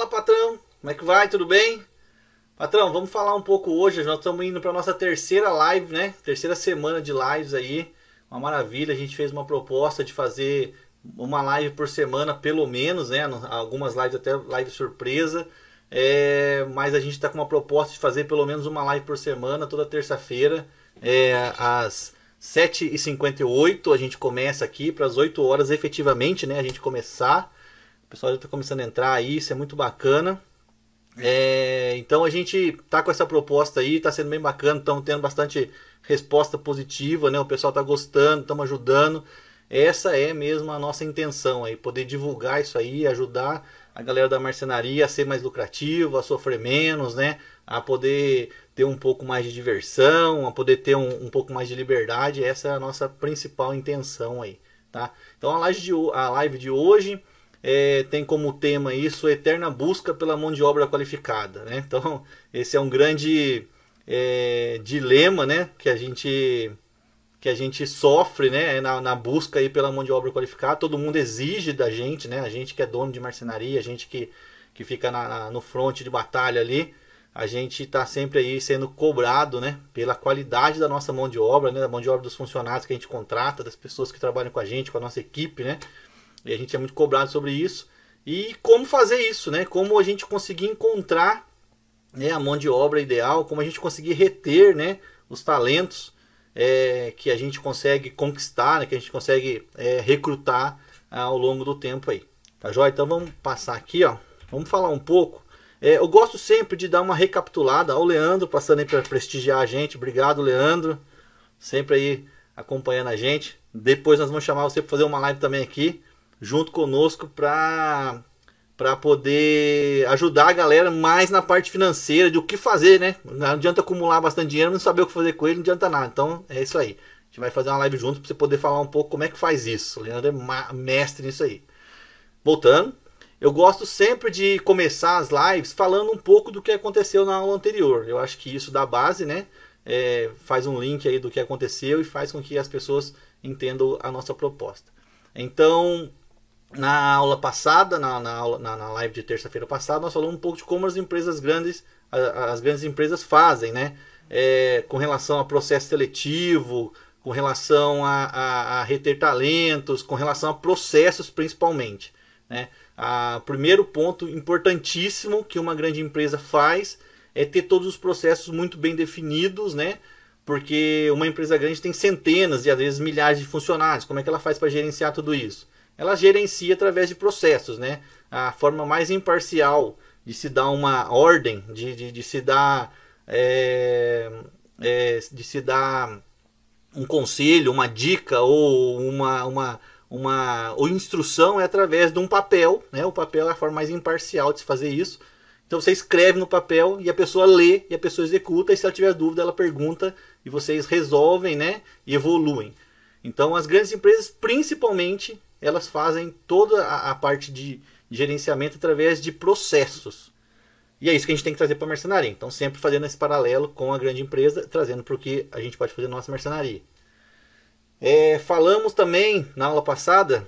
Fala, patrão. Como é que vai? Tudo bem? Patrão, vamos falar um pouco hoje. Nós estamos indo para nossa terceira live, né? Terceira semana de lives aí. Uma maravilha. A gente fez uma proposta de fazer uma live por semana, pelo menos, né? Algumas lives até live surpresa. É, mas a gente está com uma proposta de fazer pelo menos uma live por semana, toda terça-feira, é, às 7h58. A gente começa aqui para as 8 horas efetivamente, né? A gente começar. Pessoal já está começando a entrar aí, isso é muito bacana. É, então a gente tá com essa proposta aí, está sendo bem bacana, estamos tendo bastante resposta positiva, né? O pessoal está gostando, estamos ajudando. Essa é mesmo a nossa intenção aí, poder divulgar isso aí, ajudar a galera da marcenaria a ser mais lucrativo, a sofrer menos, né? A poder ter um pouco mais de diversão, a poder ter um, um pouco mais de liberdade. Essa é a nossa principal intenção aí, tá? Então a live de, a live de hoje é, tem como tema isso eterna busca pela mão de obra qualificada. Né? Então, esse é um grande é, dilema né? que, a gente, que a gente sofre né? na, na busca aí pela mão de obra qualificada. Todo mundo exige da gente, né? a gente que é dono de marcenaria, a gente que, que fica na, na no fronte de batalha ali. A gente está sempre aí sendo cobrado né, pela qualidade da nossa mão de obra, né, da mão de obra dos funcionários que a gente contrata, das pessoas que trabalham com a gente, com a nossa equipe, né? E a gente é muito cobrado sobre isso. E como fazer isso, né? Como a gente conseguir encontrar né, a mão de obra ideal, como a gente conseguir reter né, os talentos é, que a gente consegue conquistar, né, que a gente consegue é, recrutar ah, ao longo do tempo aí. Tá joia? Então vamos passar aqui, ó. Vamos falar um pouco. É, eu gosto sempre de dar uma recapitulada ao Leandro, passando aí para prestigiar a gente. Obrigado, Leandro. Sempre aí acompanhando a gente. Depois nós vamos chamar você para fazer uma live também aqui junto conosco para para poder ajudar a galera mais na parte financeira de o que fazer, né? Não adianta acumular bastante dinheiro, não saber o que fazer com ele, não adianta nada. Então é isso aí. A gente vai fazer uma live junto para você poder falar um pouco como é que faz isso. O Leandro é mestre nisso aí. Voltando, eu gosto sempre de começar as lives falando um pouco do que aconteceu na aula anterior. Eu acho que isso dá base, né? É, faz um link aí do que aconteceu e faz com que as pessoas entendam a nossa proposta. Então, na aula passada, na, na, aula, na, na live de terça-feira passada, nós falamos um pouco de como as empresas grandes, as grandes empresas fazem, né? É, com relação a processo seletivo, com relação a, a, a, reter talentos, com relação a processos principalmente. Né? O primeiro ponto importantíssimo que uma grande empresa faz é ter todos os processos muito bem definidos, né? porque uma empresa grande tem centenas e às vezes milhares de funcionários. Como é que ela faz para gerenciar tudo isso? Ela gerencia através de processos, né? A forma mais imparcial de se dar uma ordem, de, de, de se dar é, é, de se dar um conselho, uma dica ou uma, uma, uma ou instrução é através de um papel, né? O papel é a forma mais imparcial de se fazer isso. Então você escreve no papel e a pessoa lê e a pessoa executa e se ela tiver dúvida ela pergunta e vocês resolvem, né? E evoluem. Então as grandes empresas principalmente elas fazem toda a, a parte de gerenciamento através de processos. E é isso que a gente tem que trazer para a marcenaria. Então, sempre fazendo esse paralelo com a grande empresa, trazendo para o que a gente pode fazer na nossa marcenaria. É, falamos também na aula passada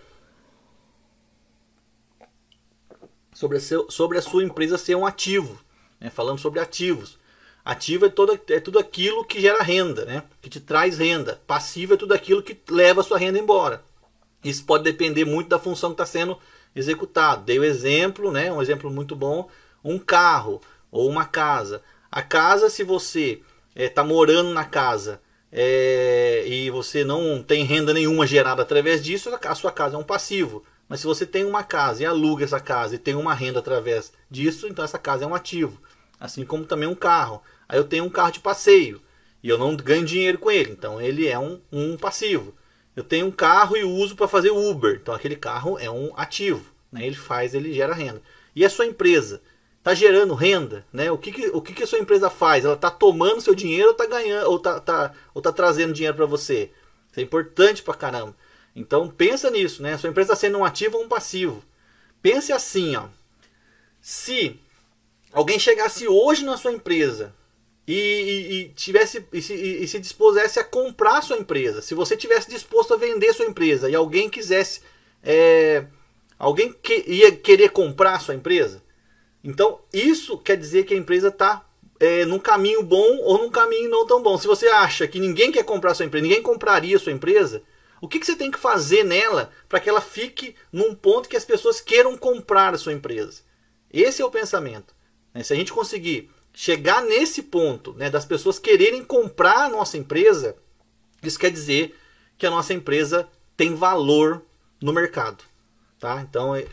sobre a, seu, sobre a sua empresa ser um ativo. Né? Falamos sobre ativos. Ativo é, toda, é tudo aquilo que gera renda, né? que te traz renda. Passivo é tudo aquilo que leva a sua renda embora. Isso pode depender muito da função que está sendo executado. Dei o exemplo, né, um exemplo muito bom, um carro ou uma casa. A casa, se você está eh, é, morando na casa é, e você não tem renda nenhuma gerada através disso, a sua casa é um passivo. Mas se você tem uma casa e aluga essa casa e tem uma renda através disso, então essa casa é um ativo. Assim como também um carro. Aí eu tenho um carro de passeio e eu não ganho dinheiro com ele, então ele é um, um passivo. Eu tenho um carro e uso para fazer Uber. Então aquele carro é um ativo. Né? Ele faz, ele gera renda. E a sua empresa? Está gerando renda? Né? O, que, que, o que, que a sua empresa faz? Ela está tomando seu dinheiro ou está ganhando ou tá, tá, ou tá trazendo dinheiro para você? Isso é importante para caramba. Então pensa nisso, né? Sua empresa está sendo um ativo ou um passivo. Pense assim, ó. Se alguém chegasse hoje na sua empresa e, e, e tivesse e se, e se, dispusesse a comprar sua empresa, se você tivesse disposto a vender sua empresa e alguém quisesse, é, alguém que, ia querer comprar sua empresa, Então, isso quer dizer que a empresa está é, num caminho bom ou num caminho não tão bom. Se você acha que ninguém quer comprar sua empresa, ninguém compraria sua empresa, o que, que você tem que fazer nela para que ela fique num ponto que as pessoas queiram comprar a sua empresa? Esse é o pensamento. Né? Se a gente conseguir chegar nesse ponto né, das pessoas quererem comprar a nossa empresa, isso quer dizer que a nossa empresa tem valor no mercado. Tá? Então, é,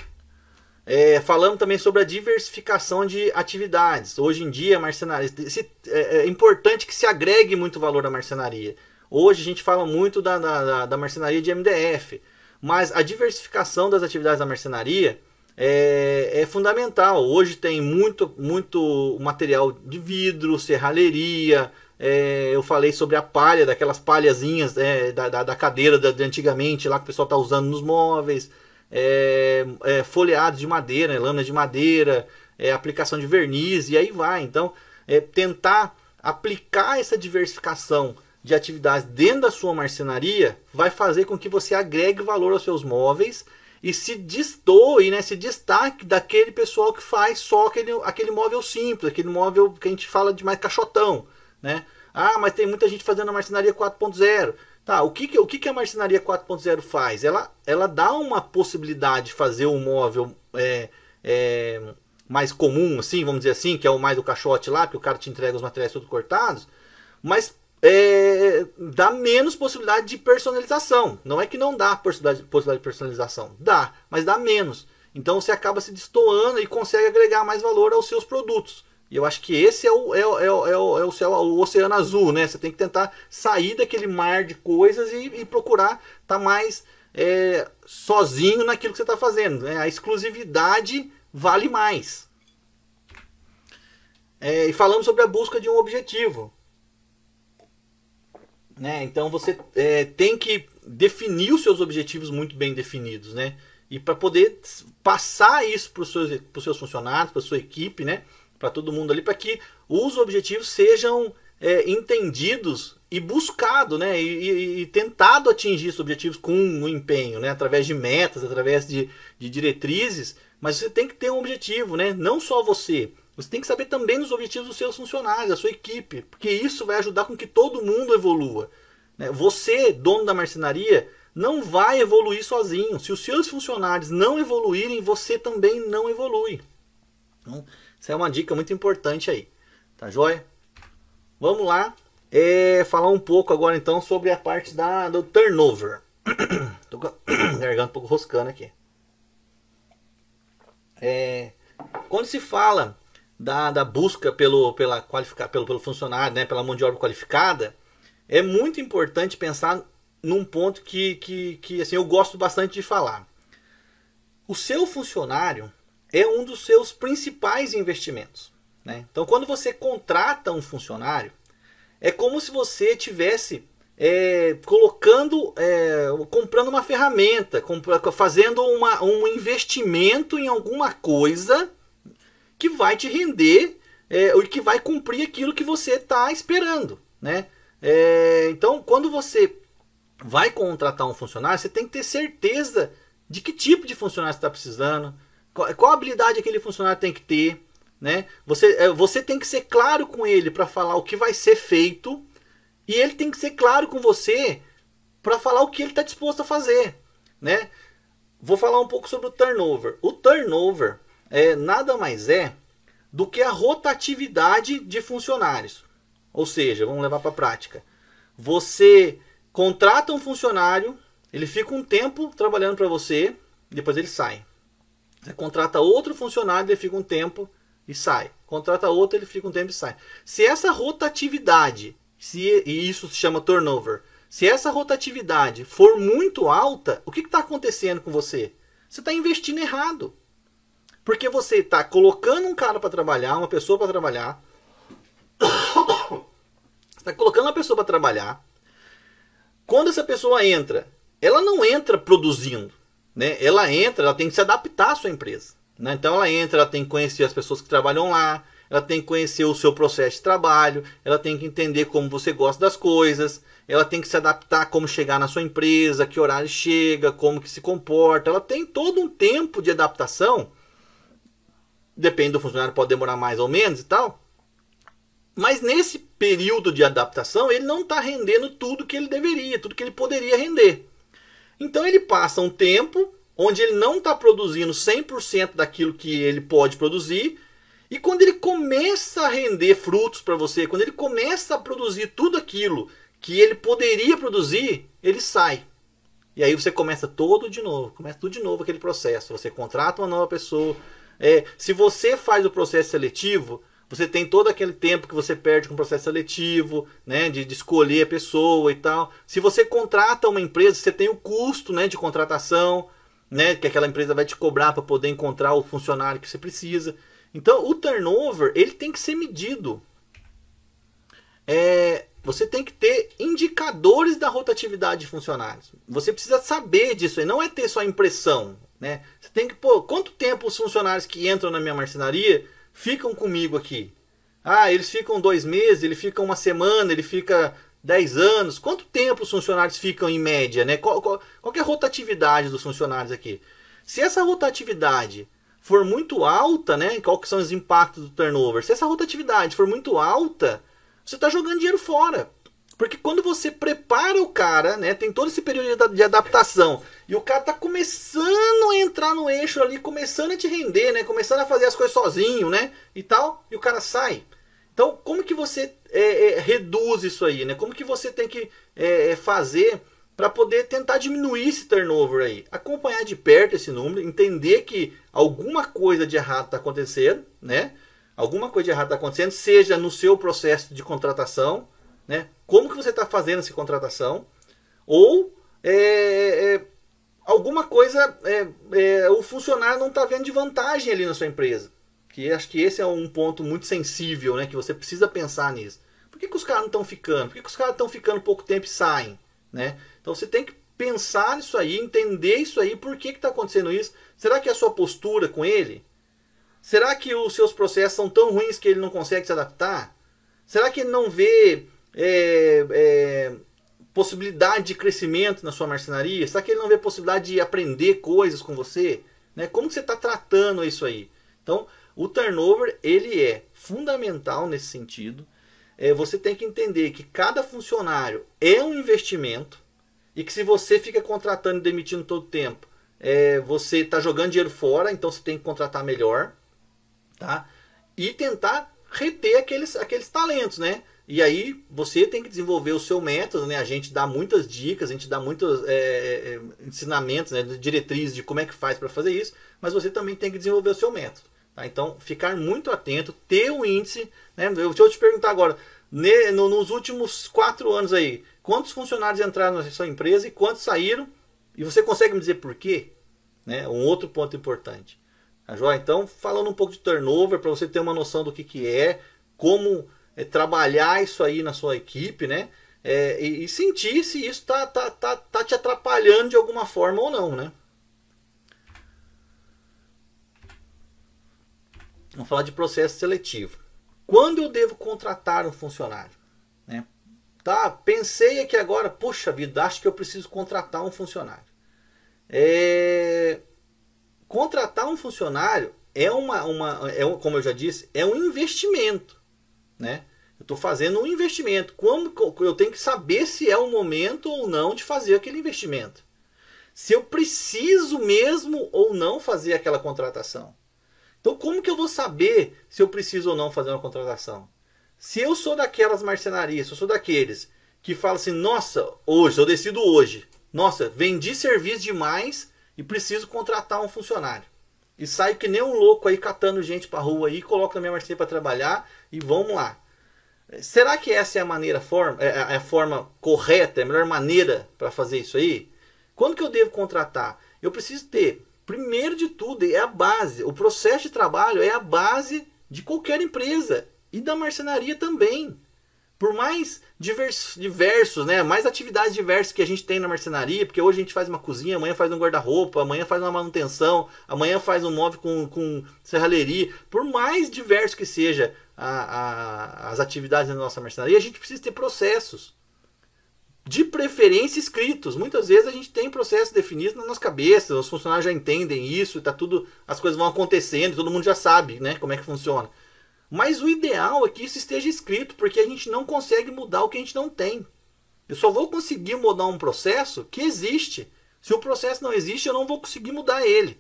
é, falamos também sobre a diversificação de atividades. Hoje em dia, marcenaria é, é, importante que se agregue muito valor à marcenaria. Hoje a gente fala muito da, da, da marcenaria de MDF, mas a diversificação das atividades da marcenaria é, é, fundamental. Hoje tem muito, muito material de vidro, serralheria. É, eu falei sobre a palha, daquelas palhazinhas é, da, da, da, cadeira de antigamente lá que o pessoal está usando nos móveis é, é, folheados de madeira, né, lâminas de madeira, aplicação de verniz e aí vai. Então, tentar aplicar essa diversificação de atividades dentro da sua marcenaria vai fazer com que você agregue valor aos seus móveis e se destoe, né, se destaque daquele pessoal que faz só aquele, aquele móvel simples, aquele móvel que a gente fala de mais caixotão, né? Ah, mas tem muita gente fazendo a marcenaria 4.0. Tá, o que, que, o que, que a marcenaria 4.0 faz? Ela, ela dá uma possibilidade de fazer um móvel é, é, mais comum, assim, vamos dizer assim, que é o mais do caixote lá, que o cara te entrega os materiais todos cortados, mas é, dá menos possibilidade de personalização. Não é que não dá possibilidade, possibilidade de personalização, dá, mas dá menos. Então você acaba se destoando e consegue agregar mais valor aos seus produtos. E eu acho que esse é o, é, é, o, é, o, é o, céu, o oceano azul, né? Você tem que tentar sair daquele mar de coisas e, e procurar estar tá mais é, sozinho naquilo que você está fazendo. Né? A exclusividade vale mais. É, e falamos sobre a busca de um objetivo. Né? Então você é, tem que definir os seus objetivos muito bem definidos. Né? E para poder passar isso para os seus, seus funcionários, para sua equipe, né? para todo mundo ali, para que os objetivos sejam é, entendidos e buscado, né, e, e, e, tentado atingir esses objetivos com um empenho, né, através de metas, através de, de diretrizes, mas você tem que ter um objetivo, né, não só você, você tem que saber também dos objetivos dos seus funcionários, da sua equipe, porque isso vai ajudar com que todo mundo evolua. Né? Você, dono da marcenaria, não vai evoluir sozinho. Se os seus funcionários não evoluírem, você também não evolui. Então, essa é uma dica muito importante aí. Tá joia? Vamos lá. É, falar um pouco agora então sobre a parte da, do turnover. Tô garganta um pouco roscando aqui. É, quando se fala da, da busca pelo, pela qualifica, pelo, pelo funcionário, né, pela mão de obra qualificada, é muito importante pensar num ponto que, que, que assim, eu gosto bastante de falar. O seu funcionário é um dos seus principais investimentos. Né? Então, quando você contrata um funcionário, é como se você tivesse é, colocando, é, comprando uma ferramenta, fazendo uma, um investimento em alguma coisa que vai te render é, e que vai cumprir aquilo que você está esperando. Né? É, então, quando você vai contratar um funcionário, você tem que ter certeza de que tipo de funcionário você está precisando, qual, qual habilidade aquele funcionário tem que ter, né? Você, é, você tem que ser claro com ele para falar o que vai ser feito e ele tem que ser claro com você para falar o que ele está disposto a fazer, né? Vou falar um pouco sobre o turnover. O turnover é nada mais é do que a rotatividade de funcionários. Ou seja, vamos levar para a prática. Você contrata um funcionário, ele fica um tempo trabalhando para você, depois ele sai. Você contrata outro funcionário, ele fica um tempo e sai. Contrata outro, ele fica um tempo e sai. Se essa rotatividade, se, e isso se chama turnover, se essa rotatividade for muito alta, o que está acontecendo com você? Você está investindo errado. Porque você está colocando um cara para trabalhar, uma pessoa para trabalhar. está colocando uma pessoa para trabalhar. Quando essa pessoa entra, ela não entra produzindo né, ela entra, ela tem que se adaptar à sua empresa. Né? Então ela entra, ela tem que conhecer as pessoas que trabalham lá, ela tem que conhecer o seu processo de trabalho, ela tem que entender como você gosta das coisas, ela tem que se adaptar a como chegar na sua empresa, que horário chega, como que se comporta. Ela tem todo um tempo de adaptação Depende do funcionário, pode demorar mais ou menos e tal. Mas nesse período de adaptação, ele não está rendendo tudo que ele deveria, tudo que ele poderia render. Então ele passa um tempo onde ele não está produzindo 100% daquilo que ele pode produzir. E quando ele começa a render frutos para você, quando ele começa a produzir tudo aquilo que ele poderia produzir, ele sai. E aí você começa todo de novo, começa tudo de novo aquele processo. Você contrata uma nova pessoa. É, se você faz o processo seletivo, você tem todo aquele tempo que você perde com o processo seletivo, né, de, de, escolher a pessoa e tal. Se você contrata uma empresa, você tem o custo, né, de contratação, né, que aquela empresa vai te cobrar para poder encontrar o funcionário que você precisa. Então, o turnover ele tem que ser medido. É, você tem que ter indicadores da rotatividade de funcionários. Você precisa saber disso, e não é ter só impressão, né? Você tem que pô, quanto tempo os funcionários que entram na minha marcenaria ficam comigo aqui. Ah, eles ficam dois meses, ele fica uma semana, ele fica dez anos. Quanto tempo os funcionários ficam em média? Né? Qual, qual, qual é a rotatividade dos funcionários aqui? Se essa rotatividade for muito alta, né? Qual que são os impactos do turnover? Se essa rotatividade for muito alta, você está jogando dinheiro fora. Porque quando você prepara o cara, né, tem todo esse período de adaptação, e o cara tá começando a entrar no eixo ali, começando a te render, né, começando a fazer as coisas sozinho, né, e tal, e o cara sai. Então, como que você é, é, reduz isso aí, né? Como que você tem que é, é fazer para poder tentar diminuir esse turnover aí? Acompanhar de perto esse número, entender que alguma coisa de errado está acontecendo, né? Alguma coisa de errado está acontecendo, seja no seu processo de contratação, né? Como que você está fazendo essa contratação? Ou é, é, alguma coisa é, é o funcionário não está vendo de vantagem ali na sua empresa. Que acho que esse é um ponto muito sensível, né? Que você precisa pensar nisso. Por que, que os caras não estão ficando? Por que, que os caras estão ficando pouco tempo e saem? Né? Então você tem que pensar nisso aí, entender isso aí, por que está acontecendo isso. Será que é a sua postura com ele? Será que os seus processos são tão ruins que ele não consegue se adaptar? Será que ele não vê é, é, possibilidade de crescimento na sua marcenaria? Será que ele não vê possibilidade de aprender coisas com você? Né? Como você está tratando isso aí? Então, o turnover ele é fundamental nesse sentido. É, você tem que entender que cada funcionário é um investimento e que se você fica contratando e demitindo todo o tempo, é, você está jogando dinheiro fora, então você tem que contratar melhor, tá? E tentar reter aqueles, aqueles talentos, né? E aí você tem que desenvolver o seu método, né? A gente dá muitas dicas, a gente dá muitos é, é, é, ensinamentos, né? diretrizes de como é que faz para fazer isso, mas você também tem que desenvolver o seu método. Tá? Então, ficar muito atento, ter o índice. Né? Eu, deixa eu te perguntar agora, ne, no, nos últimos quatro anos aí, quantos funcionários entraram na sua empresa e quantos saíram? E você consegue me dizer por quê? Né? Um outro ponto importante. Tá? Então, falando um pouco de turnover, para você ter uma noção do que, que é, como é, trabalhar isso aí na sua equipe, né? É, e, e, sentir se isso tá, tá, tá, tá te atrapalhando de alguma forma ou não, né? Vamos falar de processo seletivo. Quando eu devo contratar um funcionário? Né? Tá, pensei aqui agora, puxa vida, acho que eu preciso contratar um funcionário. É... Contratar um funcionário é uma, uma é, como eu já disse, é um investimento, né? Estou fazendo um investimento. Como eu tenho que saber se é o momento ou não de fazer aquele investimento. Se eu preciso mesmo ou não fazer aquela contratação. Então, como que eu vou saber se eu preciso ou não fazer uma contratação? Se eu sou daquelas marcenarias, se eu sou daqueles que falam assim: nossa, hoje, eu decido hoje, nossa, vendi serviço demais e preciso contratar um funcionário. E saio que nem um louco aí catando gente para rua aí, coloco na minha marcenaria para trabalhar e vamos lá. Será que essa é a maneira forma, é, é a forma correta, é a melhor maneira para fazer isso aí? Quando que eu devo contratar? Eu preciso ter, primeiro de tudo, é a base. O processo de trabalho é a base de qualquer empresa e da marcenaria também. Por mais diversos, diversos, né, mais atividades diversas que a gente tem na marcenaria, porque hoje a gente faz uma cozinha, amanhã faz um guarda-roupa, amanhã faz uma manutenção, amanhã faz um móvel com, com serralheria. Por mais diverso que seja a, a, as atividades da nossa marcenaria, a gente precisa ter processos. de preferência escritos. Muitas vezes a gente tem processos definidos na nossa cabeça, os funcionários já entendem isso, tá tudo, as coisas vão acontecendo, todo mundo já sabe, né, como é que funciona. Mas o ideal é que isso esteja escrito, porque a gente não consegue mudar o que a gente não tem. Eu só vou conseguir mudar um processo que existe. Se o processo não existe, eu não vou conseguir mudar ele.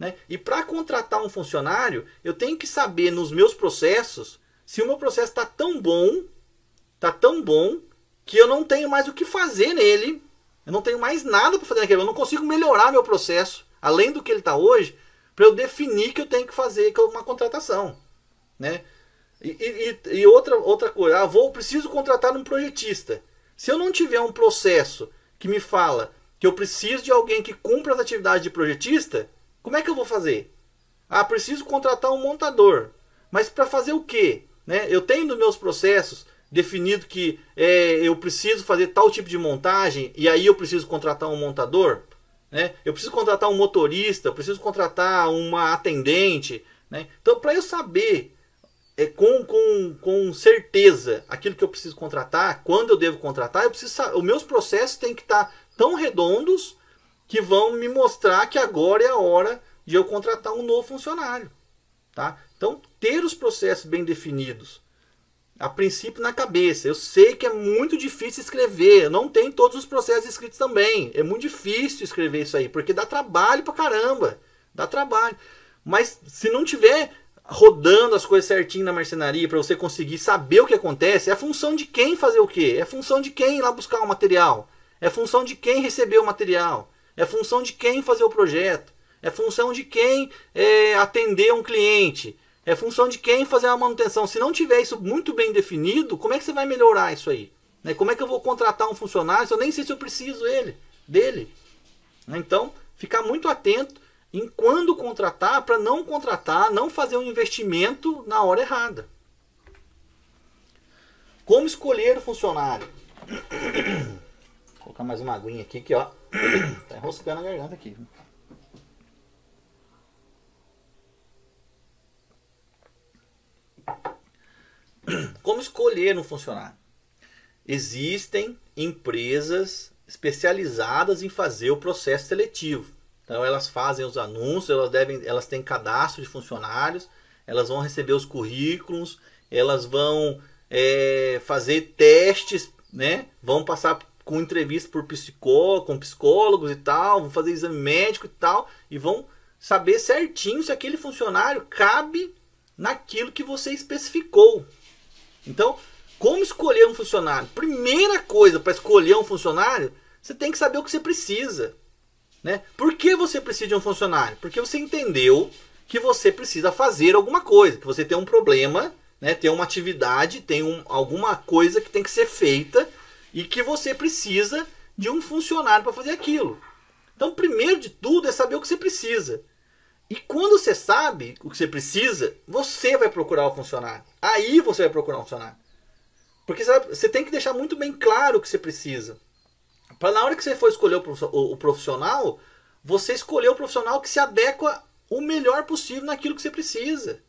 Né? E para contratar um funcionário, eu tenho que saber nos meus processos se o meu processo está tão bom, está tão bom que eu não tenho mais o que fazer nele. Eu não tenho mais nada para fazer naquele. Eu não consigo melhorar meu processo, além do que ele está hoje, para eu definir que eu tenho que fazer uma contratação. Né? E, e, e outra, outra coisa, ah, vou, preciso contratar um projetista. Se eu não tiver um processo que me fala que eu preciso de alguém que cumpra as atividades de projetista, como é que eu vou fazer? Ah, preciso contratar um montador. Mas para fazer o quê? Né? Eu tenho nos meus processos definido que é, eu preciso fazer tal tipo de montagem e aí eu preciso contratar um montador, né? Eu preciso contratar um motorista, eu preciso contratar uma atendente, né? Então, para eu saber é, com, com, com certeza aquilo que eu preciso contratar, quando eu devo contratar, eu preciso os meus processos têm que estar tão redondos que vão me mostrar que agora é a hora de eu contratar um novo funcionário, tá? Então, ter os processos bem definidos, a princípio na cabeça. Eu sei que é muito difícil escrever, não tenho todos os processos escritos também. É muito difícil escrever isso aí, porque dá trabalho pra caramba. Dá trabalho. Mas se não tiver rodando as coisas certinho na marcenaria para você conseguir saber o que acontece, é função de quem fazer o quê? É função de quem ir lá buscar o material. É função de quem receber o material. É função de quem fazer o projeto. É função de quem é, atender um cliente. É função de quem fazer a manutenção. Se não tiver isso muito bem definido, como é que você vai melhorar isso aí? Né? Como é que eu vou contratar um funcionário se eu nem sei se eu preciso ele, dele? Né? Então, ficar muito atento em quando contratar para não contratar, não fazer um investimento na hora errada. Como escolher o funcionário? Colocar mais uma aguinha aqui que ó, tá enroscando a garganta aqui. Como escolher um funcionário? Existem empresas especializadas em fazer o processo seletivo. Então elas fazem os anúncios, elas devem, elas têm cadastro de funcionários, elas vão receber os currículos, elas vão é, fazer testes, né? Vão passar com entrevista por com psicólogos e tal, vão fazer exame médico e tal, e vão saber certinho se aquele funcionário cabe naquilo que você especificou. Então, como escolher um funcionário? Primeira coisa para escolher um funcionário, você tem que saber o que você precisa. Né? Por que você precisa de um funcionário? Porque você entendeu que você precisa fazer alguma coisa, que você tem um problema, né? tem uma atividade, tem um, alguma coisa que tem que ser feita e que você precisa de um funcionário para fazer aquilo. Então, primeiro de tudo é saber o que você precisa. E quando você sabe o que você precisa, você vai procurar o funcionário. Aí você vai procurar um funcionário. Porque você tem que deixar muito bem claro o que você precisa. Para na hora que você for escolher o profissional, você escolher o profissional que se adequa o melhor possível naquilo que você precisa.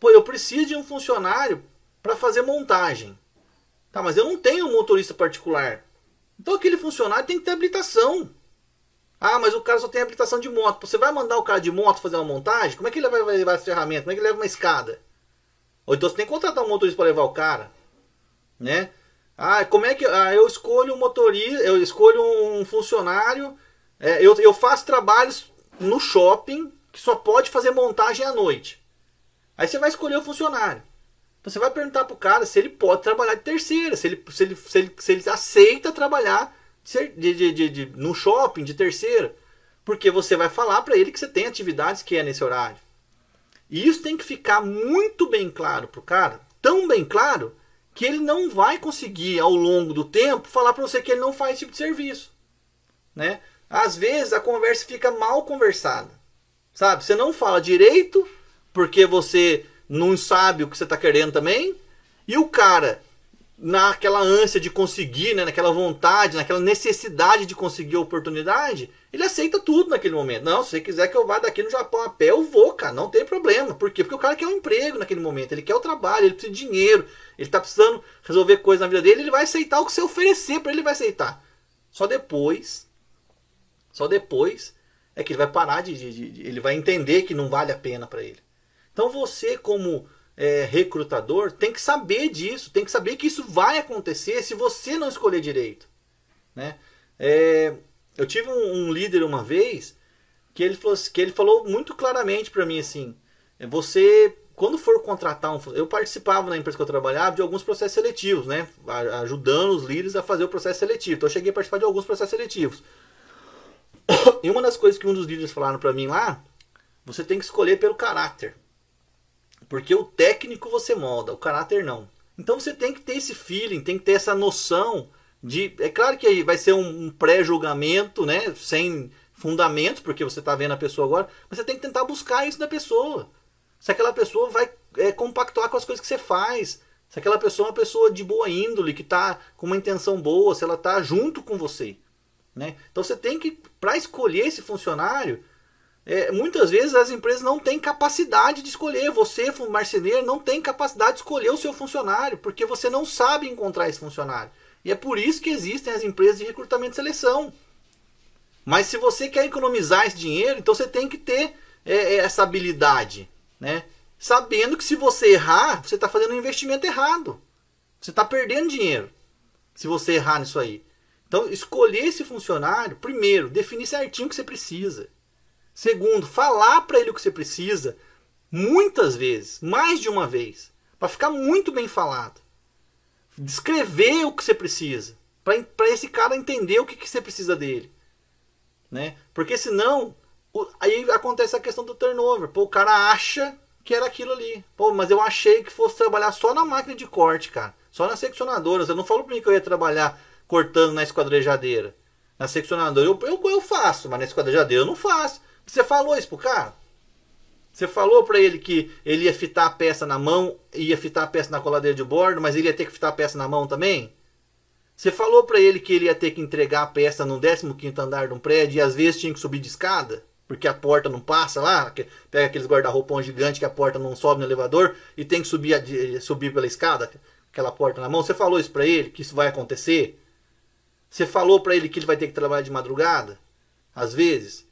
Pô, eu preciso de um funcionário para fazer montagem. Tá, mas eu não tenho um motorista particular. Então aquele funcionário tem que ter habilitação. Ah, mas o cara só tem habilitação de moto. Você vai mandar o cara de moto fazer uma montagem? Como é que ele vai levar as ferramentas? Como é que ele leva uma escada? Ou então você tem que contratar um motorista para levar o cara, né? Ah, como é que ah, eu escolho um motorista, eu escolho um funcionário, é, eu, eu faço trabalhos no shopping que só pode fazer montagem à noite. Aí você vai escolher o funcionário. Você vai perguntar pro cara se ele pode trabalhar de terceira, se ele, se ele, se ele, se ele aceita trabalhar de, de, de, de, no shopping de terceira. Porque você vai falar para ele que você tem atividades que é nesse horário. E isso tem que ficar muito bem claro para o cara, tão bem claro, que ele não vai conseguir ao longo do tempo falar para você que ele não faz esse tipo de serviço. Né? Às vezes a conversa fica mal conversada. Sabe? Você não fala direito porque você não sabe o que você está querendo também. E o cara naquela ânsia de conseguir, né, naquela vontade, naquela necessidade de conseguir a oportunidade, ele aceita tudo naquele momento. Não, se você quiser que eu vá daqui no Japão a pé, eu vou, cara, não tem problema. Por quê? Porque o cara quer um emprego naquele momento, ele quer o trabalho, ele precisa de dinheiro, ele está precisando resolver coisas na vida dele, ele vai aceitar o que você oferecer para ele, ele vai aceitar. Só depois, só depois é que ele vai parar de, de, de ele vai entender que não vale a pena para ele. Então você como é, recrutador tem que saber disso, tem que saber que isso vai acontecer se você não escolher direito, né? É, eu tive um, um, líder uma vez que ele falou, que ele falou muito claramente para mim assim, é, você quando for contratar um, eu participava na empresa que eu trabalhava de alguns processos seletivos, né, ajudando os líderes a fazer o processo seletivo. Então eu cheguei a participar de alguns processos seletivos. E uma das coisas que um dos líderes falaram para mim lá, você tem que escolher pelo caráter. Porque o técnico você molda, o caráter não. Então você tem que ter esse feeling, tem que ter essa noção de. É claro que vai ser um, pré-julgamento, né? Sem fundamentos, porque você está vendo a pessoa agora, mas você tem que tentar buscar isso da pessoa. Se aquela pessoa vai é, compactuar com as coisas que você faz. Se aquela pessoa é uma pessoa de boa índole, que está com uma intenção boa, se ela está junto com você. Né? Então você tem que, para escolher esse funcionário, é, muitas vezes as empresas não têm capacidade de escolher. Você, marceneiro, não tem capacidade de escolher o seu funcionário, porque você não sabe encontrar esse funcionário. E é por isso que existem as empresas de recrutamento e seleção. Mas se você quer economizar esse dinheiro, então você tem que ter é, é essa habilidade. Né? Sabendo que se você errar, você está fazendo um investimento errado. Você está perdendo dinheiro se você errar nisso aí. Então, escolher esse funcionário, primeiro, definir certinho o que você precisa. Segundo, falar para ele o que você precisa muitas vezes, mais de uma vez, para ficar muito bem falado. Descrever o que você precisa, para esse cara entender o que, que você precisa dele. Né? Porque senão, aí acontece a questão do turnover. Pô, o cara acha que era aquilo ali. Pô, mas eu achei que fosse trabalhar só na máquina de corte, cara. Só na seccionadora. Você não falou para mim que eu ia trabalhar cortando na esquadrejadeira. Na seccionadora eu, eu, eu faço, mas na esquadrejadeira eu não faço. Você falou isso pro cara? Você falou para ele que ele ia fitar a peça na mão, ia fitar a peça na coladeira de bordo, mas ele ia ter que fitar a peça na mão também? Você falou para ele que ele ia ter que entregar a peça no 15º andar de um prédio e às vezes tinha que subir de escada? Porque a porta não passa lá, pega aqueles guarda-roupão gigante que a porta não sobe no elevador e tem que subir, subir pela escada, aquela porta na mão. Você falou isso para ele, que isso vai acontecer? Você falou para ele que ele vai ter que trabalhar de madrugada? Às vezes?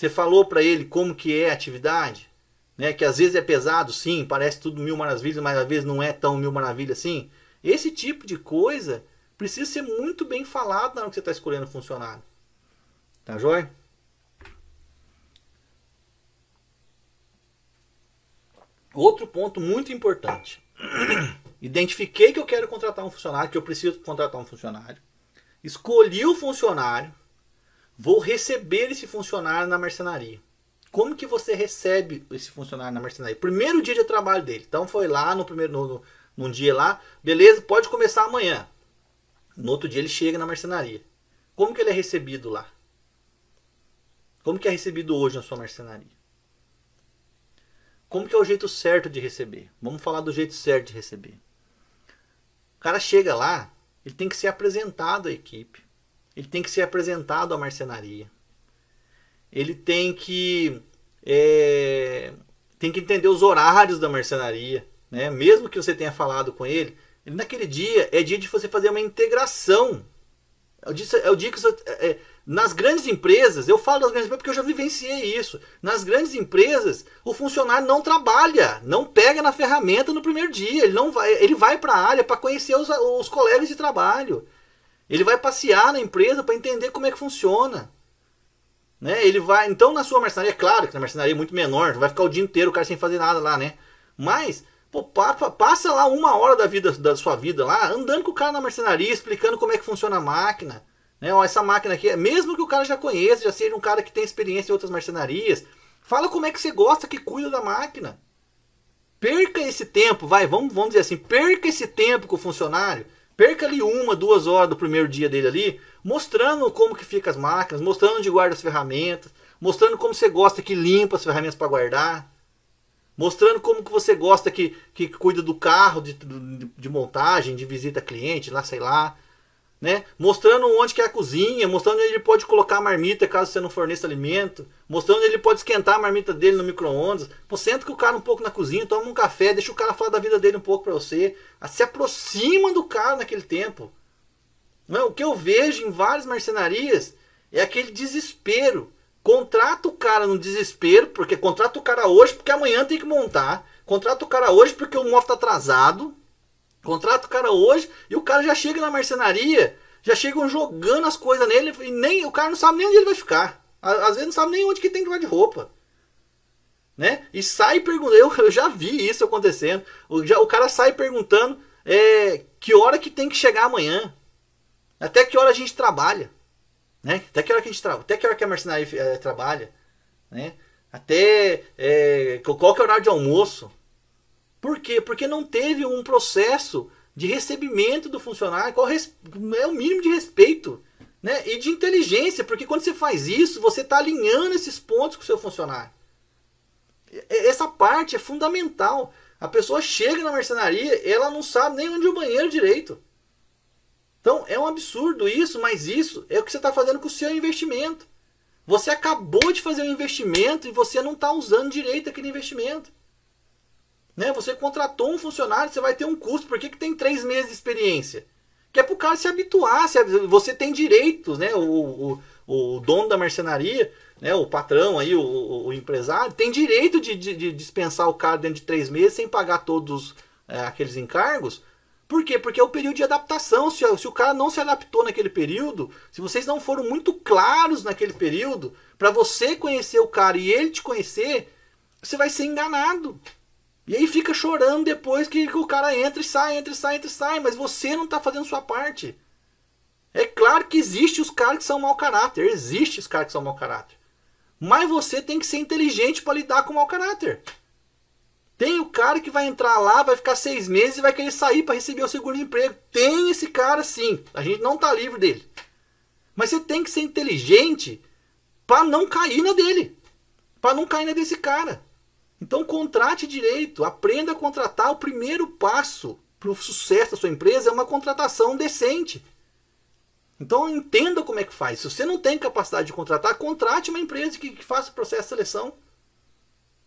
Você falou para ele como que é a atividade? Né? Que às vezes é pesado, sim, parece tudo mil maravilhas, mas às vezes não é tão mil maravilhas assim. Esse tipo de coisa precisa ser muito bem falado na hora que você está escolhendo funcionário. Tá joia? Outro ponto muito importante. Identifiquei que eu quero contratar um funcionário, que eu preciso contratar um funcionário. Escolhi o funcionário. Vou receber esse funcionário na marcenaria. Como que você recebe esse funcionário na marcenaria? Primeiro dia de trabalho dele. Então foi lá no primeiro no, no, num dia lá, beleza, pode começar amanhã. No outro dia ele chega na marcenaria. Como que ele é recebido lá? Como que é recebido hoje na sua marcenaria? Como que é o jeito certo de receber? Vamos falar do jeito certo de receber. O cara chega lá, ele tem que ser apresentado à equipe. Ele tem que ser apresentado à marcenaria. Ele tem que é, tem que entender os horários da marcenaria, né? Mesmo que você tenha falado com ele, ele naquele dia é dia de você fazer uma integração. É o dia, é o dia que você, é, é nas grandes empresas, eu falo das grandes empresas porque eu já vivenciei isso. Nas grandes empresas, o funcionário não trabalha, não pega na ferramenta no primeiro dia. Ele não vai, ele vai para a área para conhecer os, os colegas de trabalho. Ele vai passear na empresa para entender como é que funciona. Né? Ele vai, então na sua marcenaria, claro que na marcenaria é muito menor, vai ficar o dia inteiro o cara sem fazer nada lá, né? Mas pô, passa lá uma hora da vida da sua vida lá, andando com o cara na marcenaria, explicando como é que funciona a máquina. Né? Ó, essa máquina aqui, mesmo que o cara já conheça, já seja um cara que tem experiência em outras marcenarias, fala como é que você gosta que cuida da máquina. Perca esse tempo, vai, vamos, vamos dizer assim, perca esse tempo com o funcionário Perca ali uma, duas horas do primeiro dia dele ali, mostrando como que fica as máquinas, mostrando onde guarda as ferramentas, mostrando como você gosta que limpa as ferramentas para guardar, mostrando como que você gosta que, que cuida do carro de, de, de montagem, de visita a cliente, lá sei lá né? Mostrando onde que é a cozinha, mostrando onde ele pode colocar a marmita caso você não forneça alimento, mostrando onde ele pode esquentar a marmita dele no micro-ondas. Senta com o cara um pouco na cozinha, toma um café, deixa o cara falar da vida dele um pouco para você. Se aproxima do cara naquele tempo. Não, o que eu vejo em várias marcenarias é aquele desespero. Contrata o cara no desespero, porque contrata o cara hoje porque amanhã tem que montar. Contrata o cara hoje porque o móvel está atrasado. Contrata o cara hoje e o cara já chega na marcenaria, já chegam jogando as coisas nele e nem o cara não sabe nem onde ele vai ficar. Às vezes não sabe nem onde que tem que de roupa. Né? E sai perguntando, eu, eu já vi isso acontecendo. O, já, o cara sai perguntando é, que hora que tem que chegar amanhã. Até que hora a gente trabalha. Né? Até que hora que a gente trabalha. Até que hora que a mercenária é, trabalha. Né? Até é, qual que é o horário de almoço. Por quê? Porque não teve um processo de recebimento do funcionário, qual é o mínimo de respeito né? e de inteligência, porque quando você faz isso, você está alinhando esses pontos com o seu funcionário. Essa parte é fundamental. A pessoa chega na marcenaria, ela não sabe nem onde o banheiro direito. Então é um absurdo isso, mas isso é o que você está fazendo com o seu investimento. Você acabou de fazer um investimento e você não está usando direito aquele investimento. Né? Você contratou um funcionário, você vai ter um custo. Por que, que tem três meses de experiência? Que é para o cara se habituar. Se, você tem direitos, né? O, o, o dono da marcenaria, né? o patrão, aí, o, o, o empresário, tem direito de, de, de, dispensar o cara dentro de três meses sem pagar todos é, aqueles encargos. Por quê? Porque é o período de adaptação. Se, se o cara não se adaptou naquele período, se vocês não foram muito claros naquele período, para você conhecer o cara e ele te conhecer, você vai ser enganado. E aí fica chorando depois que, que o cara entra e sai, entra e sai, entra e sai, mas você não está fazendo sua parte. É claro que existe os caras que são mau caráter, existe os caras que são mau caráter. Mas você tem que ser inteligente para lidar com mau caráter. Tem o cara que vai entrar lá, vai ficar seis meses e vai querer sair para receber o seguro-emprego. Tem esse cara sim. A gente não está livre dele. Mas você tem que ser inteligente para não cair na dele. Para não cair na desse cara. Então contrate direito, aprenda a contratar. O primeiro passo para o sucesso da sua empresa é uma contratação decente. Então entenda como é que faz. Se você não tem capacidade de contratar, contrate uma empresa que, que faça o processo de seleção.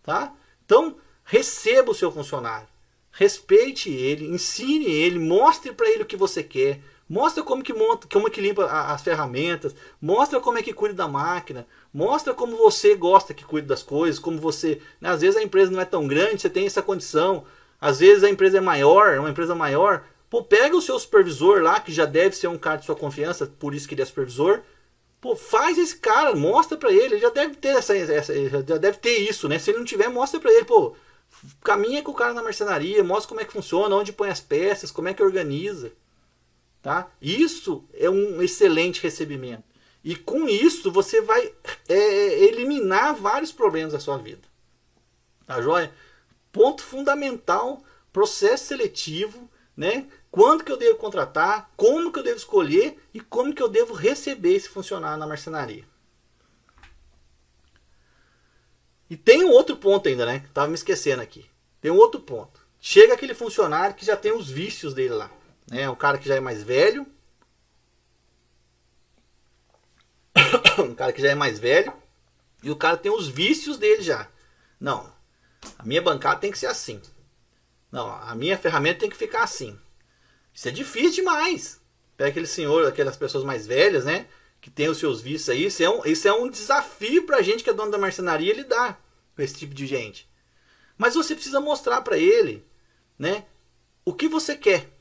Tá? Então receba o seu funcionário. Respeite ele, ensine ele, mostre para ele o que você quer. Mostra como que monta, como que limpa as ferramentas, mostra como é que cuida da máquina, Mostra como você gosta que cuide das coisas, como você. Né, às vezes a empresa não é tão grande, você tem essa condição. Às vezes a empresa é maior, é uma empresa maior. Pô, pega o seu supervisor lá, que já deve ser um cara de sua confiança, por isso que ele é supervisor. Pô, faz esse cara, mostra para ele, ele já deve ter essa, essa, já deve ter isso, né? Se ele não tiver, mostra para ele, pô, caminha com o cara na marcenaria, mostra como é que funciona, onde põe as peças, como é que organiza, tá? Isso é um excelente recebimento. E com isso você vai é, eliminar vários problemas da sua vida. Tá joia? Ponto fundamental, processo seletivo, né? Quando que eu devo contratar, como que eu devo escolher e como que eu devo receber esse funcionário na marcenaria. E tem um outro ponto ainda, né? Tava me esquecendo aqui. Tem um outro ponto. Chega aquele funcionário que já tem os vícios dele lá. Né? Um cara que já é mais velho, um cara que já é mais velho e o cara tem os vícios dele já. Não, a minha bancada tem que ser assim. Não, a minha ferramenta tem que ficar assim. Isso é difícil demais. Pega aquele senhor, aquelas pessoas mais velhas, né? Que tem os seus vícios aí. Isso é um, isso é um desafio pra gente que é dono da marcenaria lidar com esse tipo de gente. Mas você precisa mostrar para ele, né? O que você quer.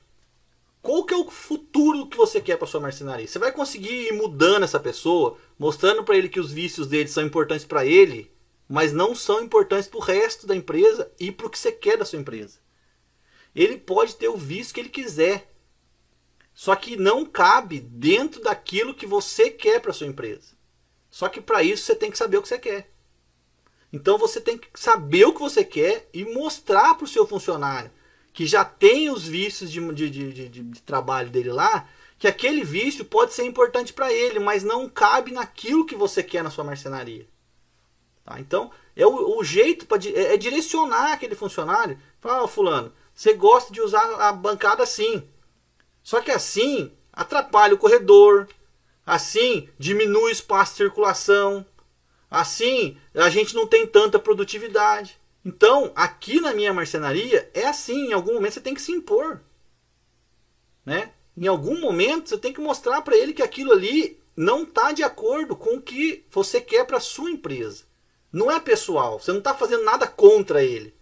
Qual que é o futuro que você quer para sua marcenaria? Você vai conseguir ir mudando essa pessoa, mostrando para ele que os vícios dele são importantes para ele, mas não são importantes para o resto da empresa e para o que você quer da sua empresa. Ele pode ter o vício que ele quiser, só que não cabe dentro daquilo que você quer para sua empresa. Só que para isso você tem que saber o que você quer. Então você tem que saber o que você quer e mostrar para o seu funcionário que já tem os vícios de, de, de, de, trabalho dele lá, que aquele vício pode ser importante para ele, mas não cabe naquilo que você quer na sua marcenaria. Tá? Então, é o, o jeito pra, é, é, direcionar aquele funcionário. Fala, oh, fulano, você gosta de usar a bancada assim. Só que assim atrapalha o corredor, assim diminui o espaço de circulação, assim a gente não tem tanta produtividade. Então, aqui na minha marcenaria é assim, em algum momento você tem que se impor. Né? em algum momento você tem que mostrar para ele que aquilo ali não está de acordo com o que você quer para sua empresa. Não é pessoal, você não está fazendo nada contra ele.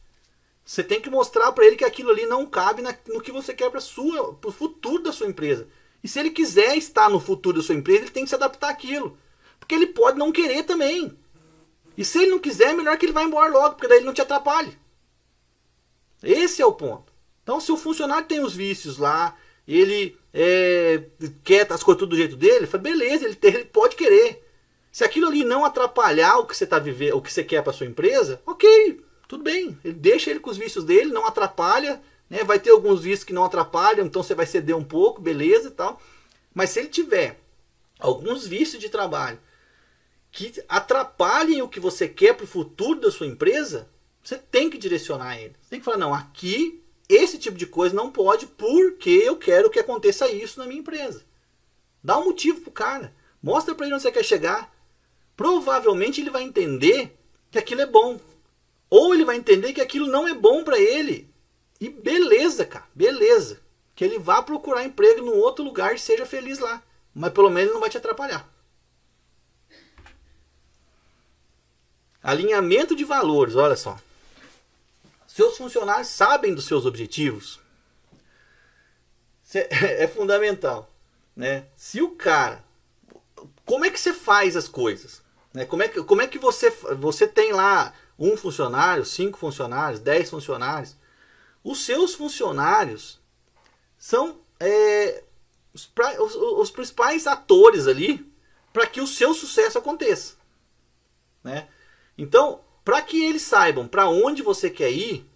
Você tem que mostrar para ele que aquilo ali não cabe na, no que você quer para o futuro da sua empresa. E se ele quiser estar no futuro da sua empresa, ele tem que se adaptar àquilo. Porque ele pode não querer também. E se ele não quiser, é melhor que ele vá embora logo, porque daí ele não te atrapalhe. Esse é o ponto. Então, se o funcionário tem os vícios lá, ele é, quer as coisas tudo do jeito dele, fala, beleza, ele, tem, ele pode querer. Se aquilo ali não atrapalhar o que você tá vivendo, o que você quer para sua empresa, ok, tudo bem. Ele deixa ele com os vícios dele, não atrapalha, né? Vai ter alguns vícios que não atrapalham, então você vai ceder um pouco, beleza e tal. Mas se ele tiver alguns vícios de trabalho que atrapalhem o que você quer para o futuro da sua empresa, você tem que direcionar ele. Você tem que falar, não, aqui esse tipo de coisa não pode porque eu quero que aconteça isso na minha empresa. Dá um motivo pro cara. Mostra para ele onde você quer chegar. Provavelmente ele vai entender que aquilo é bom. Ou ele vai entender que aquilo não é bom para ele. E beleza, cara, beleza. Que ele vá procurar emprego num outro lugar e seja feliz lá. Mas pelo menos não vai te atrapalhar. Alinhamento de valores, olha só. Seus funcionários sabem dos seus objetivos. É fundamental. Né? Se o cara. Como é que você faz as coisas? Né? Como, é que, como é que você, você tem lá um funcionário, cinco funcionários, dez funcionários? Os seus funcionários são é, os, os, os principais atores ali para que o seu sucesso aconteça. Né? Então, para que eles saibam para onde você quer ir,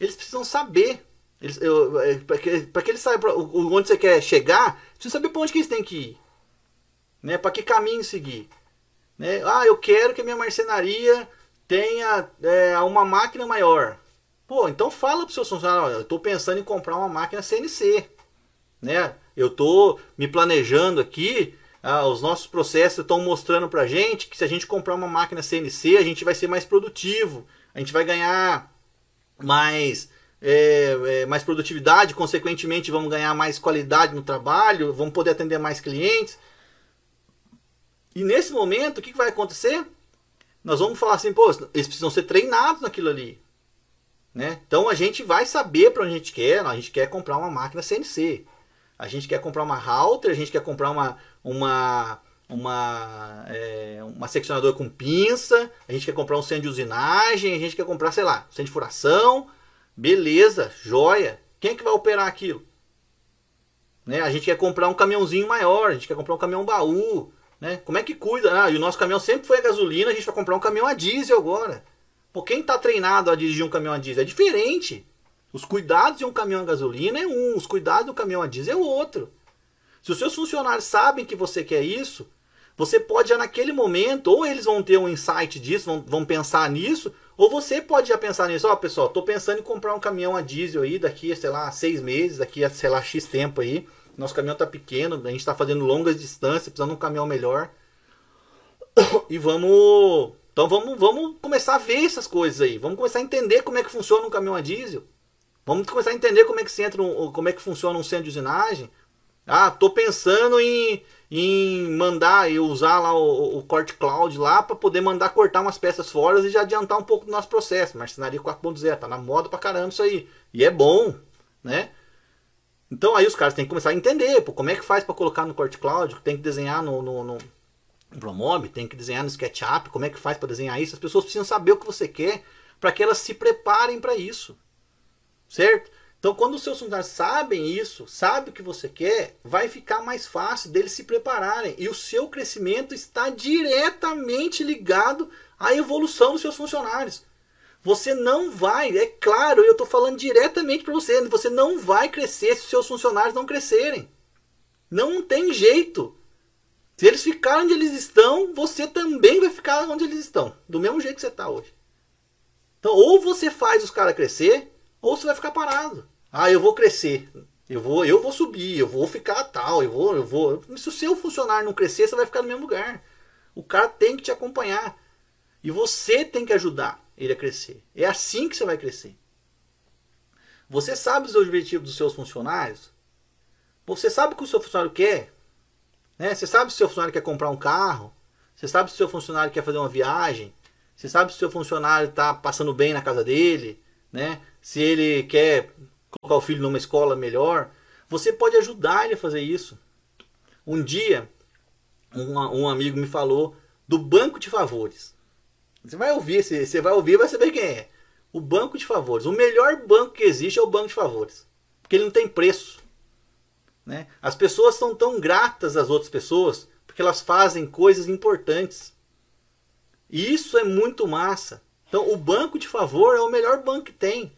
eles precisam saber. É, para que, eles saibam pra, onde você quer chegar, precisa saber para onde que eles têm que ir. Né? Para que caminho seguir. Né? Ah, eu quero que a minha marcenaria tenha é, uma máquina maior. Pô, então fala para o seu funcionário, eu estou pensando em comprar uma máquina CNC. Né? Eu estou me planejando aqui ah, os nossos processos estão mostrando para a gente que se a gente comprar uma máquina CNC, a gente vai ser mais produtivo, a gente vai ganhar mais, é, é, mais produtividade, consequentemente vamos ganhar mais qualidade no trabalho, vamos poder atender mais clientes. E nesse momento, o que, vai acontecer? Nós vamos falar assim, pô, eles precisam ser treinados naquilo ali. Né? Então a gente vai saber para onde a gente quer, a gente quer comprar uma máquina CNC. A gente quer comprar uma router, a gente quer comprar uma, uma, uma, é, uma seccionadora com pinça, a gente quer comprar um centro de usinagem, a gente quer comprar, sei lá, centro de furação, beleza, joia. Quem é que vai operar aquilo? Né? A gente quer comprar um caminhãozinho maior, a gente quer comprar um caminhão baú. Né? Como é que cuida? Ah, e o nosso caminhão sempre foi a gasolina, a gente vai comprar um caminhão a diesel agora. Pô, quem está treinado a dirigir um caminhão a diesel? É diferente. Os cuidados de um caminhão a gasolina é um, os cuidados do caminhão a diesel é outro. Se os seus funcionários sabem que você quer isso, você pode já naquele momento, ou eles vão ter um insight disso, vão, vão pensar nisso, ou você pode já pensar nisso, ó oh, pessoal, estou pensando em comprar um caminhão a diesel aí daqui, sei lá, seis meses, daqui a, sei lá, X tempo aí. Nosso caminhão está pequeno, a gente está fazendo longas distâncias, precisando de um caminhão melhor. E vamos. Então vamos, vamos começar a ver essas coisas aí. Vamos começar a entender como é que funciona um caminhão a diesel. Vamos começar a entender como é que, entra um, como é que funciona um centro de usinagem. Ah, tô pensando em, em mandar e usar lá o, o corte cloud lá para poder mandar cortar umas peças fora e já adiantar um pouco do nosso processo. Marcenaria 4.0, tá na moda pra caramba isso aí. E é bom, né? Então aí os caras têm que começar a entender, pô, como é que faz para colocar no corte cloud, tem que desenhar no, no, no Promob, tem que desenhar no SketchUp, como é que faz para desenhar isso? As pessoas precisam saber o que você quer para que elas se preparem para isso. Certo? Então, quando os seus funcionários sabem isso, sabem o que você quer, vai ficar mais fácil deles se prepararem. E o seu crescimento está diretamente ligado à evolução dos seus funcionários. Você não vai, é claro, eu estou falando diretamente para você, você não vai crescer se os seus funcionários não crescerem. Não tem jeito. Se eles ficarem onde eles estão, você também vai ficar onde eles estão, do mesmo jeito que você está hoje. Então, ou você faz os caras crescer, ou você vai ficar parado. Ah, eu vou crescer. Eu vou, eu vou subir, eu vou ficar tal, eu vou, eu vou. Se o seu funcionário não crescer, você vai ficar no mesmo lugar. O cara tem que te acompanhar. E você tem que ajudar ele a crescer. É assim que você vai crescer. Você sabe os objetivos dos seus funcionários? Você sabe o que o seu funcionário quer? Né? Você sabe se o seu funcionário quer comprar um carro? Você sabe se o seu funcionário quer fazer uma viagem? Você sabe se o seu funcionário está passando bem na casa dele? Né? Se ele quer colocar o filho numa escola melhor? Você pode ajudar ele a fazer isso. Um dia, um, um amigo me falou do banco de favores. Você vai ouvir, você vai ouvir, vai saber quem é. O banco de favores. O melhor banco que existe é o banco de favores. Porque ele não tem preço. Né? As pessoas são tão gratas às outras pessoas porque elas fazem coisas importantes. E isso é muito massa. Então, o banco de favor é o melhor banco que tem.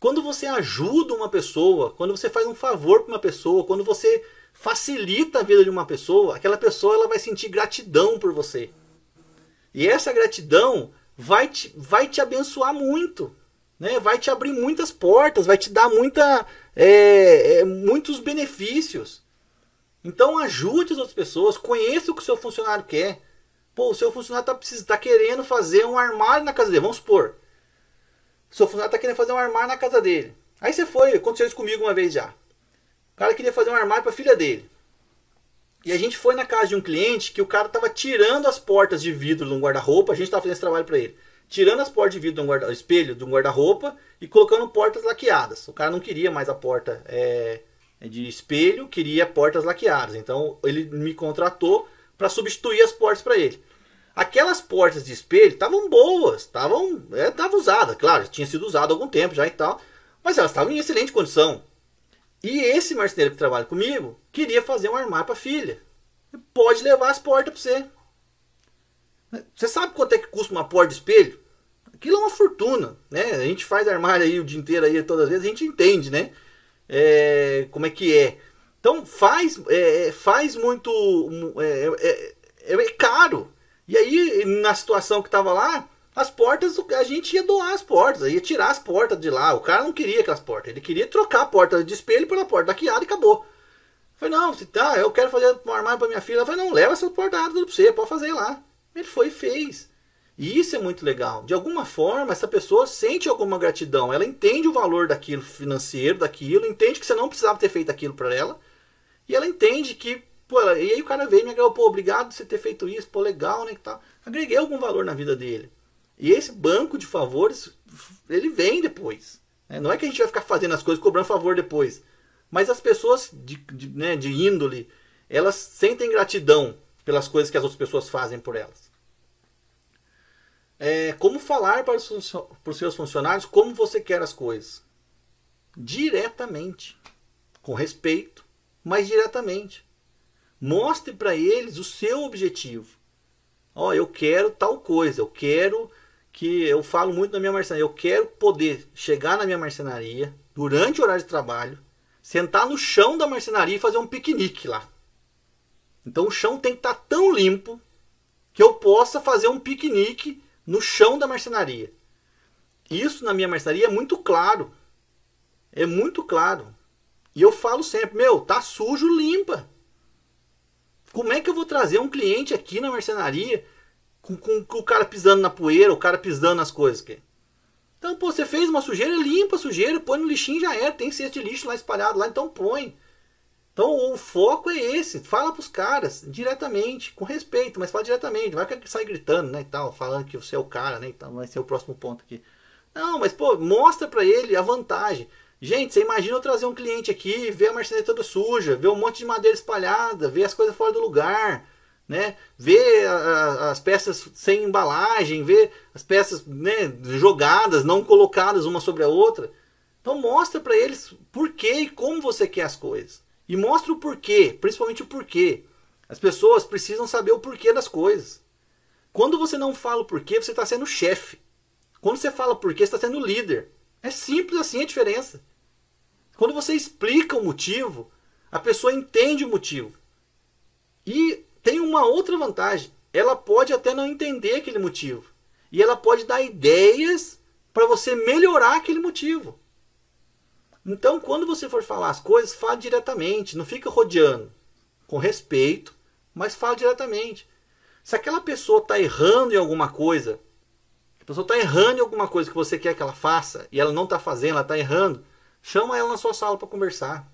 Quando você ajuda uma pessoa, quando você faz um favor para uma pessoa, quando você facilita a vida de uma pessoa, aquela pessoa ela vai sentir gratidão por você. E essa gratidão vai te, vai te abençoar muito, né? vai te abrir muitas portas, vai te dar muita, é, é, muitos benefícios. Então ajude as outras pessoas, conheça o que o seu funcionário quer. Pô, o seu funcionário está tá querendo fazer um armário na casa dele, vamos supor. O seu funcionário está querendo fazer um armário na casa dele. Aí você foi, aconteceu isso comigo uma vez já. O cara queria fazer um armário para a filha dele. E a gente foi na casa de um cliente que o cara estava tirando as portas de vidro de um guarda-roupa, a gente estava fazendo esse trabalho para ele. Tirando as portas de vidro do guarda espelho de um guarda-roupa e colocando portas laqueadas. O cara não queria mais a porta é, de espelho, queria portas laqueadas. Então ele me contratou para substituir as portas para ele. Aquelas portas de espelho estavam boas, estavam é, tava usadas, claro, tinha sido usado há algum tempo já e tal, mas elas estavam em excelente condição. E esse marceneiro que trabalha comigo queria fazer um armário para filha. Pode levar as portas para você. Você sabe quanto é que custa uma porta de espelho? Aquilo é uma fortuna, né? A gente faz armário aí o dia inteiro aí todas as vezes, a gente entende, né? É, como é que é. Então faz, é, faz muito, é, é, é, é caro. E aí na situação que estava lá, as portas, a gente ia doar as portas, ia tirar as portas de lá. O cara não queria aquelas portas, ele queria trocar a porta de espelho pela porta daqueada e acabou. Falei, não, se tá, eu quero fazer um armário para minha filha. Eu falei, não, leva essa porta para você, pode fazer lá. Ele foi e fez. E isso é muito legal. De alguma forma, essa pessoa sente alguma gratidão. Ela entende o valor daquilo financeiro, daquilo, entende que você não precisava ter feito aquilo para ela. E ela entende que, pô, e aí o cara veio e me agregou, pô, obrigado por você ter feito isso, pô, legal, né, que tal. Agreguei algum valor na vida dele. E esse banco de favores, ele vem depois. Né? Não é que a gente vai ficar fazendo as coisas cobrando favor depois. Mas as pessoas de, de, né, de índole, elas sentem gratidão pelas coisas que as outras pessoas fazem por elas. É, como falar para os, para os seus funcionários como você quer as coisas? Diretamente. Com respeito, mas diretamente. Mostre para eles o seu objetivo. Ó, oh, eu quero tal coisa, eu quero que eu falo muito na minha marcenaria. Eu quero poder chegar na minha marcenaria durante o horário de trabalho, sentar no chão da marcenaria e fazer um piquenique lá. Então o chão tem que estar tá tão limpo que eu possa fazer um piquenique no chão da marcenaria. Isso na minha marcenaria é muito claro. É muito claro. E eu falo sempre, meu, tá sujo, limpa. Como é que eu vou trazer um cliente aqui na marcenaria com, com, com, o cara pisando na poeira, o cara pisando nas coisas. Que... Então, pô, você fez uma sujeira, limpa a sujeira, põe no lixinho já é. Tem cesto de lixo lá espalhado lá, então põe. Então o foco é esse. Fala pros caras diretamente, com respeito, mas fala diretamente. Vai que sai gritando, né, e tal, falando que você é o cara, né, então vai ser o próximo ponto aqui. Não, mas pô, mostra para ele a vantagem. Gente, você imagina eu trazer um cliente aqui, ver a marcenaria toda suja, ver um monte de madeira espalhada, ver as coisas fora do lugar né? Ver a, a, as peças sem embalagem, ver as peças né, jogadas, não colocadas uma sobre a outra. Então mostra para eles por que e como você quer as coisas. E mostra o porquê, principalmente o porquê. As pessoas precisam saber o porquê das coisas. Quando você não fala o porquê, você está sendo chefe. Quando você fala porquê, você está sendo líder. É simples assim a diferença. Quando você explica o motivo, a pessoa entende o motivo. E tem uma outra vantagem. Ela pode até não entender aquele motivo. E ela pode dar ideias para você melhorar aquele motivo. Então, quando você for falar as coisas, fale diretamente, não fica rodeando. Com respeito, mas fale diretamente. Se aquela pessoa está errando em alguma coisa, a pessoa está errando em alguma coisa que você quer que ela faça e ela não está fazendo, ela está errando, chama ela na sua sala para conversar.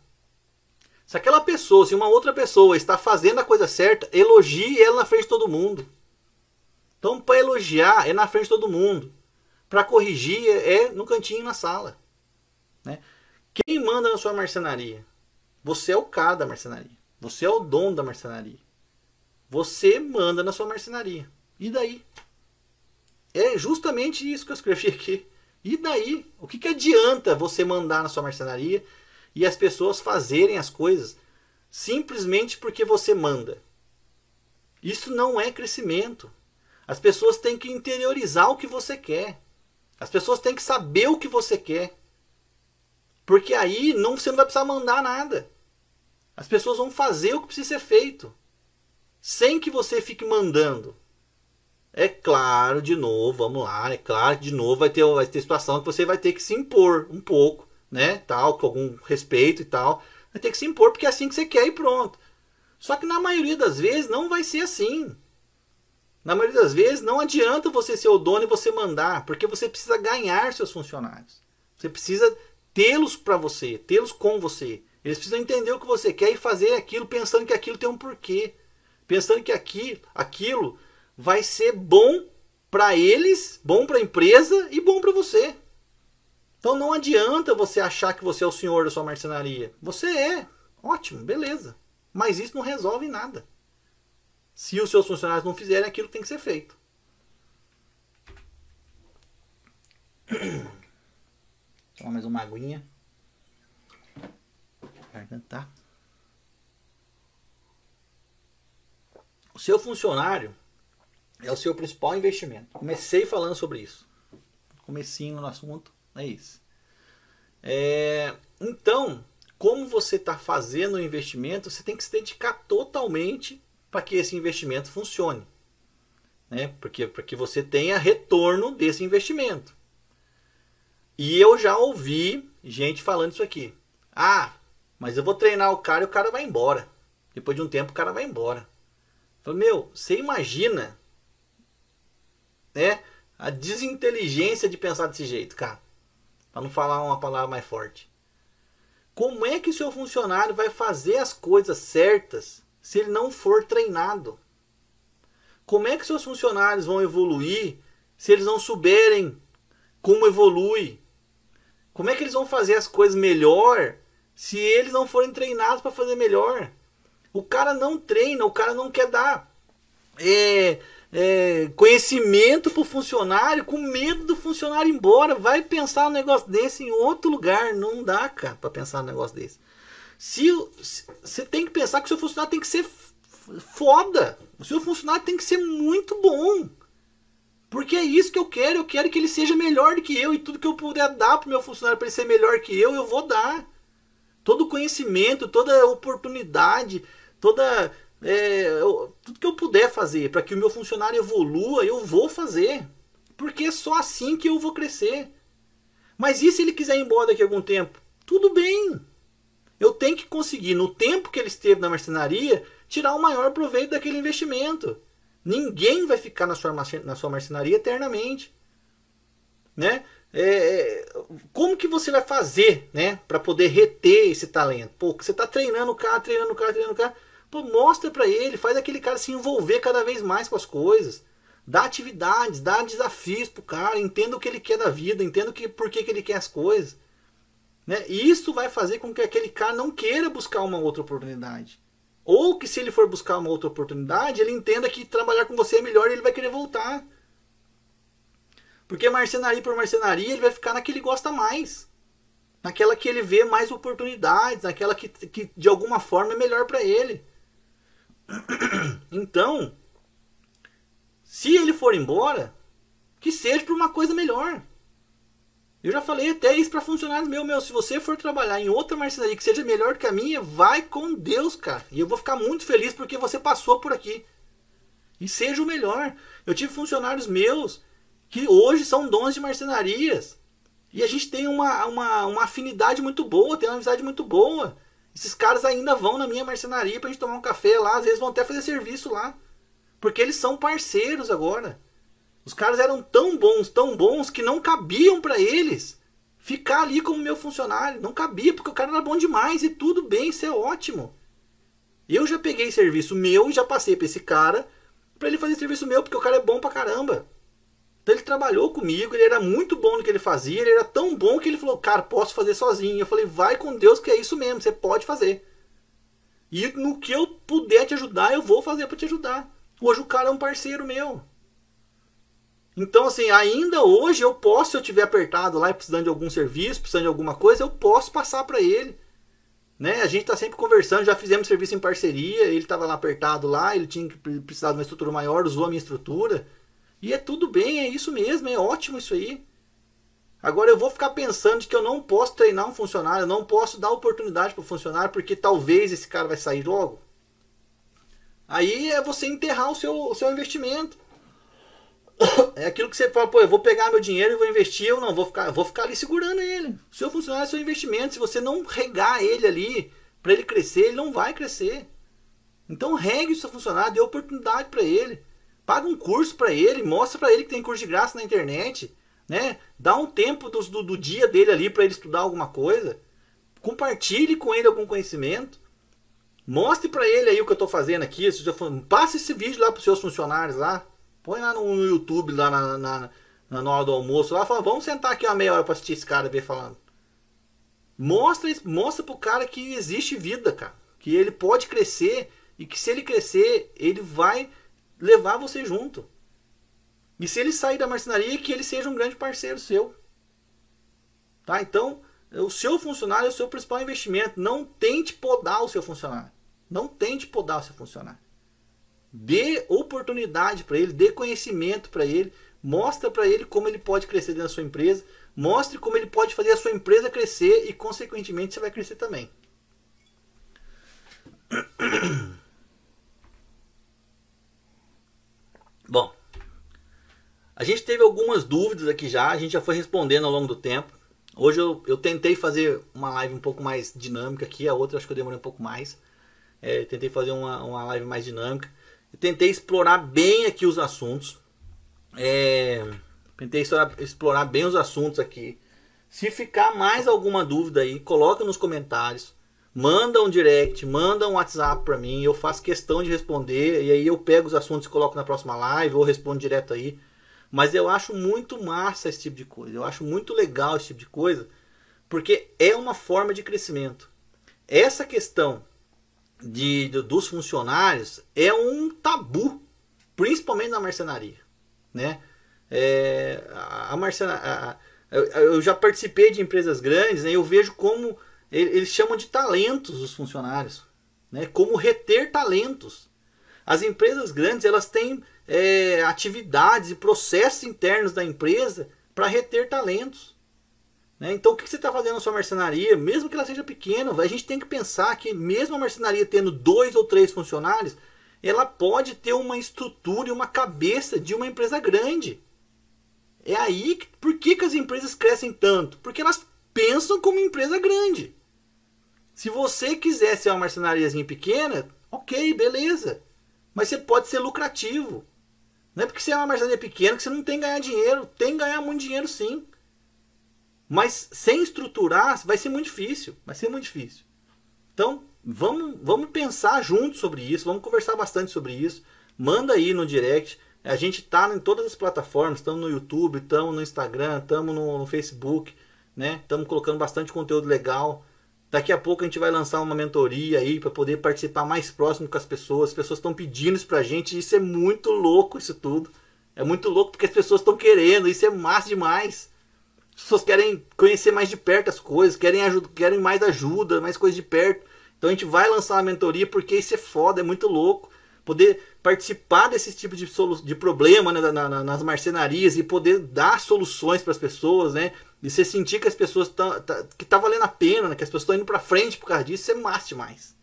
Se aquela pessoa, se uma outra pessoa está fazendo a coisa certa, elogie ela na frente de todo mundo. Então, para elogiar é na frente de todo mundo. Para corrigir é no cantinho na sala. Né? Quem manda na sua marcenaria? Você é o cara da marcenaria. Você é o dono da marcenaria. Você manda na sua marcenaria. E daí? É justamente isso que eu escrevi aqui. E daí? O que, que adianta você mandar na sua marcenaria e as pessoas fazerem as coisas simplesmente porque você manda? Isso não é crescimento. As pessoas têm que interiorizar o que você quer. As pessoas têm que saber o que você quer. Porque aí não, você não vai precisar mandar nada. As pessoas vão fazer o que precisa ser feito. Sem que você fique mandando. É claro, de novo, vamos lá, é claro de novo vai ter, vai ter situação que você vai ter que se impor um pouco, né? Tal, com algum respeito e tal. Vai ter que se impor porque é assim que você quer e pronto. Só que na maioria das vezes não vai ser assim. Na maioria das vezes não adianta você ser o dono e você mandar, porque você precisa ganhar seus funcionários. Você precisa tê-los para você, tê-los com você. Eles precisam entender o que você quer e fazer aquilo pensando que aquilo tem um porquê. Pensando que aqui, aquilo vai ser bom para eles, bom para a empresa e bom para você. Então não adianta você achar que você é o senhor da sua marcenaria. Você é. Ótimo, beleza. Mas isso não resolve nada. Se os seus funcionários não fizerem aquilo que tem que ser feito. Só mais uma aguinha. Tá? O seu funcionário é o seu principal investimento. Comecei falando sobre isso. Comecinho no assunto, é isso. É, então, como você está fazendo o investimento, você tem que se dedicar totalmente para que esse investimento funcione. Né? Porque para que você tenha retorno desse investimento. E eu já ouvi gente falando isso aqui. Ah, mas eu vou treinar o cara e o cara vai embora. Depois de um tempo o cara vai embora. Eu falei, meu, você imagina né? A desinteligência de pensar desse jeito, cara. Para não falar uma palavra mais forte. Como é que o seu funcionário vai fazer as coisas certas se ele não for treinado? Como é que seus funcionários vão evoluir se eles não souberem como evolui? Como é que eles vão fazer as coisas melhor se eles não forem treinados para fazer melhor? O cara não treina, o cara não quer dar é, é, conhecimento para o funcionário, com medo do funcionário ir embora. Vai pensar um negócio desse em outro lugar. Não dá, cara, para pensar um negócio desse. Se você tem que pensar que o seu funcionário tem que ser foda. O seu funcionário tem que ser muito bom. Porque é isso que eu quero. Eu quero que ele seja melhor do que eu. E tudo que eu puder dar para o meu funcionário para ele ser melhor que eu, eu vou dar. Todo conhecimento, toda oportunidade, toda é, eu, tudo que eu puder fazer para que o meu funcionário evolua, eu vou fazer. Porque é só assim que eu vou crescer. Mas e se ele quiser ir embora daqui a algum tempo? Tudo bem. Eu tenho que conseguir, no tempo que ele esteve na marcenaria, tirar o maior proveito daquele investimento. Ninguém vai ficar na sua, na sua marcenaria eternamente. Né? É, é como que você vai fazer né, para poder reter esse talento? Pô, você está treinando o cara, treinando o cara, treinando o cara Pô, mostra para ele, faz aquele cara se envolver cada vez mais com as coisas. Dá atividades, dá desafios pro cara, entenda o que ele quer da vida, entenda que, por que, que ele quer as coisas. Né? E isso vai fazer com que aquele cara não queira buscar uma outra oportunidade. Ou que se ele for buscar uma outra oportunidade, ele entenda que trabalhar com você é melhor e ele vai querer voltar. Porque marcenaria por marcenaria, ele vai ficar na que ele gosta mais. Naquela que ele vê mais oportunidades, naquela que, que de alguma forma é melhor para ele. Então, se ele for embora, que seja para uma coisa melhor. Eu já falei até isso para funcionários meu, meu, se você for trabalhar em outra marcenaria que seja melhor que a minha, vai com Deus, cara. E eu vou ficar muito feliz porque você passou por aqui. E seja o melhor. Eu tive funcionários meus que hoje são donos de marcenarias. E a gente tem uma, uma, uma afinidade muito boa, tem uma amizade muito boa. Esses caras ainda vão na minha marcenaria pra gente tomar um café lá, às vezes vão até fazer serviço lá. Porque eles são parceiros agora. Os caras eram tão bons, tão bons que não cabiam para eles ficar ali como meu funcionário. Não cabia, porque o cara era bom demais e tudo bem, isso é ótimo. Eu já peguei serviço meu e já passei para esse cara para ele fazer serviço meu, porque o cara é bom pra caramba. Então ele trabalhou comigo, ele era muito bom no que ele fazia, ele era tão bom que ele falou, cara, posso fazer sozinho. Eu falei, vai com Deus que é isso mesmo, você pode fazer. E no que eu puder te ajudar, eu vou fazer para te ajudar. Hoje o cara é um parceiro meu. Então, assim, ainda hoje eu posso, se eu tiver apertado lá e precisando de algum serviço, precisando de alguma coisa, eu posso passar para ele. Né? A gente está sempre conversando, já fizemos serviço em parceria, ele estava lá apertado lá, ele tinha que precisar de uma estrutura maior, usou a minha estrutura. E é tudo bem, é isso mesmo, é ótimo isso aí. Agora eu vou ficar pensando que eu não posso treinar um funcionário, eu não posso dar oportunidade para o funcionário, porque talvez esse cara vai sair logo. Aí é você enterrar o seu, o seu investimento. É aquilo que você fala, pô, eu vou pegar meu dinheiro e vou investir, eu não, vou ficar, vou ficar ali segurando ele. O seu funcionário é seu investimento. Se você não regar ele ali para ele crescer, ele não vai crescer. Então regue o seu funcionário, dê oportunidade para ele. Paga um curso para ele, mostra para ele que tem curso de graça na internet, né? Dá um tempo do, do, do dia dele ali para ele estudar alguma coisa. Compartilhe com ele algum conhecimento. Mostre para ele aí o que eu estou fazendo aqui. Passe esse vídeo lá para os seus funcionários lá. Põe lá no, YouTube, lá na, na, na hora do almoço. Lá fala, vamos sentar aqui uma meia hora para assistir esse cara ver falando. Mostra, mostra pro cara que existe vida, cara. Que ele pode crescer e que se ele crescer, ele vai levar você junto. E se ele sair da marcenaria, que ele seja um grande parceiro seu. Tá? Então, o seu funcionário é o seu principal investimento. Não tente podar o seu funcionário. Não tente podar o seu funcionário. Dê oportunidade para ele, dê conhecimento para ele, mostra para ele como ele pode crescer dentro da sua empresa, mostre como ele pode fazer a sua empresa crescer e consequentemente você vai crescer também. Bom, a gente teve algumas dúvidas aqui já, a gente já foi respondendo ao longo do tempo. Hoje eu, eu tentei fazer uma live um pouco mais dinâmica aqui, a outra acho que eu demorei um pouco mais. É, tentei fazer uma, uma live mais dinâmica. Eu tentei explorar bem aqui os assuntos. É, tentei explorar bem os assuntos aqui. Se ficar mais alguma dúvida aí, coloca nos comentários. Manda um direct, manda um WhatsApp para mim. Eu faço questão de responder. E aí eu pego os assuntos e coloco na próxima live ou respondo direto aí. Mas eu acho muito massa esse tipo de coisa. Eu acho muito legal esse tipo de coisa. Porque é uma forma de crescimento. Essa questão de, de, dos funcionários é um tabu, principalmente na marcenaria, né? É, a, a marcenaria, eu já participei de empresas grandes, né? Eu vejo como eles chamam de talentos os funcionários, né? Como reter talentos. As empresas grandes elas têm é, atividades e processos internos da empresa para reter talentos. Né? Então, o que você está fazendo na sua marcenaria, mesmo que ela seja pequena, a gente tem que pensar que, mesmo a marcenaria tendo dois ou três funcionários, ela pode ter uma estrutura e uma cabeça de uma empresa grande. É aí que, por que, que as empresas crescem tanto? Porque elas pensam como empresa grande. Se você quiser ser uma marcenariazinha pequena, ok, beleza. Mas você pode ser lucrativo. Não é porque você é uma marcenaria pequena que você não tem que ganhar dinheiro. Tem que ganhar muito dinheiro sim. Mas sem estruturar vai ser muito difícil. Vai ser muito difícil. Então, vamos, vamos pensar juntos sobre isso. Vamos conversar bastante sobre isso. Manda aí no direct. A gente está em todas as plataformas. Estamos no YouTube, estamos no Instagram, estamos no, no Facebook. Né? Estamos colocando bastante conteúdo legal. Daqui a pouco a gente vai lançar uma mentoria aí para poder participar mais próximo com as pessoas. As pessoas estão pedindo isso pra gente. Isso é muito louco, isso tudo. É muito louco porque as pessoas estão querendo. Isso é massa demais. As pessoas querem conhecer mais de perto as coisas, querem, ajuda, querem mais ajuda, mais coisas de perto. Então a gente vai lançar uma mentoria porque isso é foda, é muito louco. Poder participar desse tipo de, de problema né, na, na, nas marcenarias e poder dar soluções para as pessoas, né? E você sentir que as pessoas estão. Tá, que tá valendo a pena, né, que as pessoas estão indo para frente por causa disso, isso é massa demais.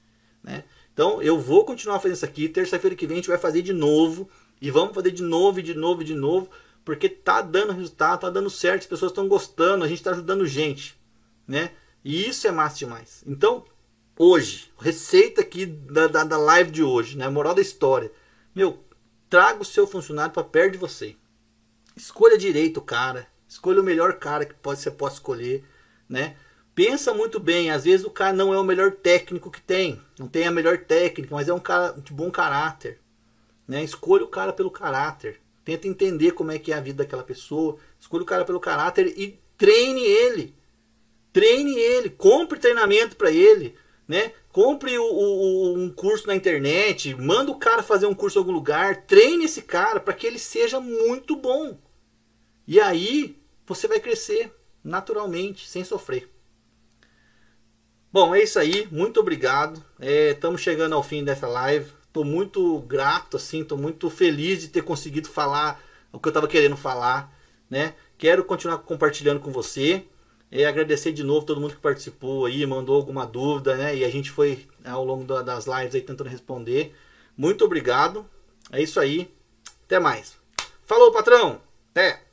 Né? Então eu vou continuar fazendo isso aqui. Terça-feira que vem a gente vai fazer de novo. E vamos fazer de novo, e de novo, e de novo porque tá dando resultado, tá dando certo, as pessoas estão gostando, a gente está ajudando gente, né? E isso é massa demais. Então, hoje, receita aqui da, da, da live de hoje, né? Moral da história. Meu, traga o seu funcionário para perto de você. Escolha direito o cara, Escolha o melhor cara que pode, você pode escolher, né? Pensa muito bem, às vezes o cara não é o melhor técnico que tem, não tem a melhor técnica, mas é um cara de bom caráter, né? Escolha o cara pelo caráter. Tenta entender como é que é a vida daquela pessoa, escolha o cara pelo caráter e treine ele. Treine ele, compre treinamento para ele, né? Compre o, o, um curso na internet, manda o cara fazer um curso em algum lugar, treine esse cara para que ele seja muito bom. E aí você vai crescer naturalmente, sem sofrer. Bom, é isso aí. Muito obrigado. Estamos é, chegando ao fim dessa live. Estou muito grato, assim, estou muito feliz de ter conseguido falar o que eu estava querendo falar, né? Quero continuar compartilhando com você. É, agradecer de novo todo mundo que participou aí, mandou alguma dúvida, né? E a gente foi ao longo das lives aí tentando responder. Muito obrigado. É isso aí. Até mais. Falou, patrão. Até.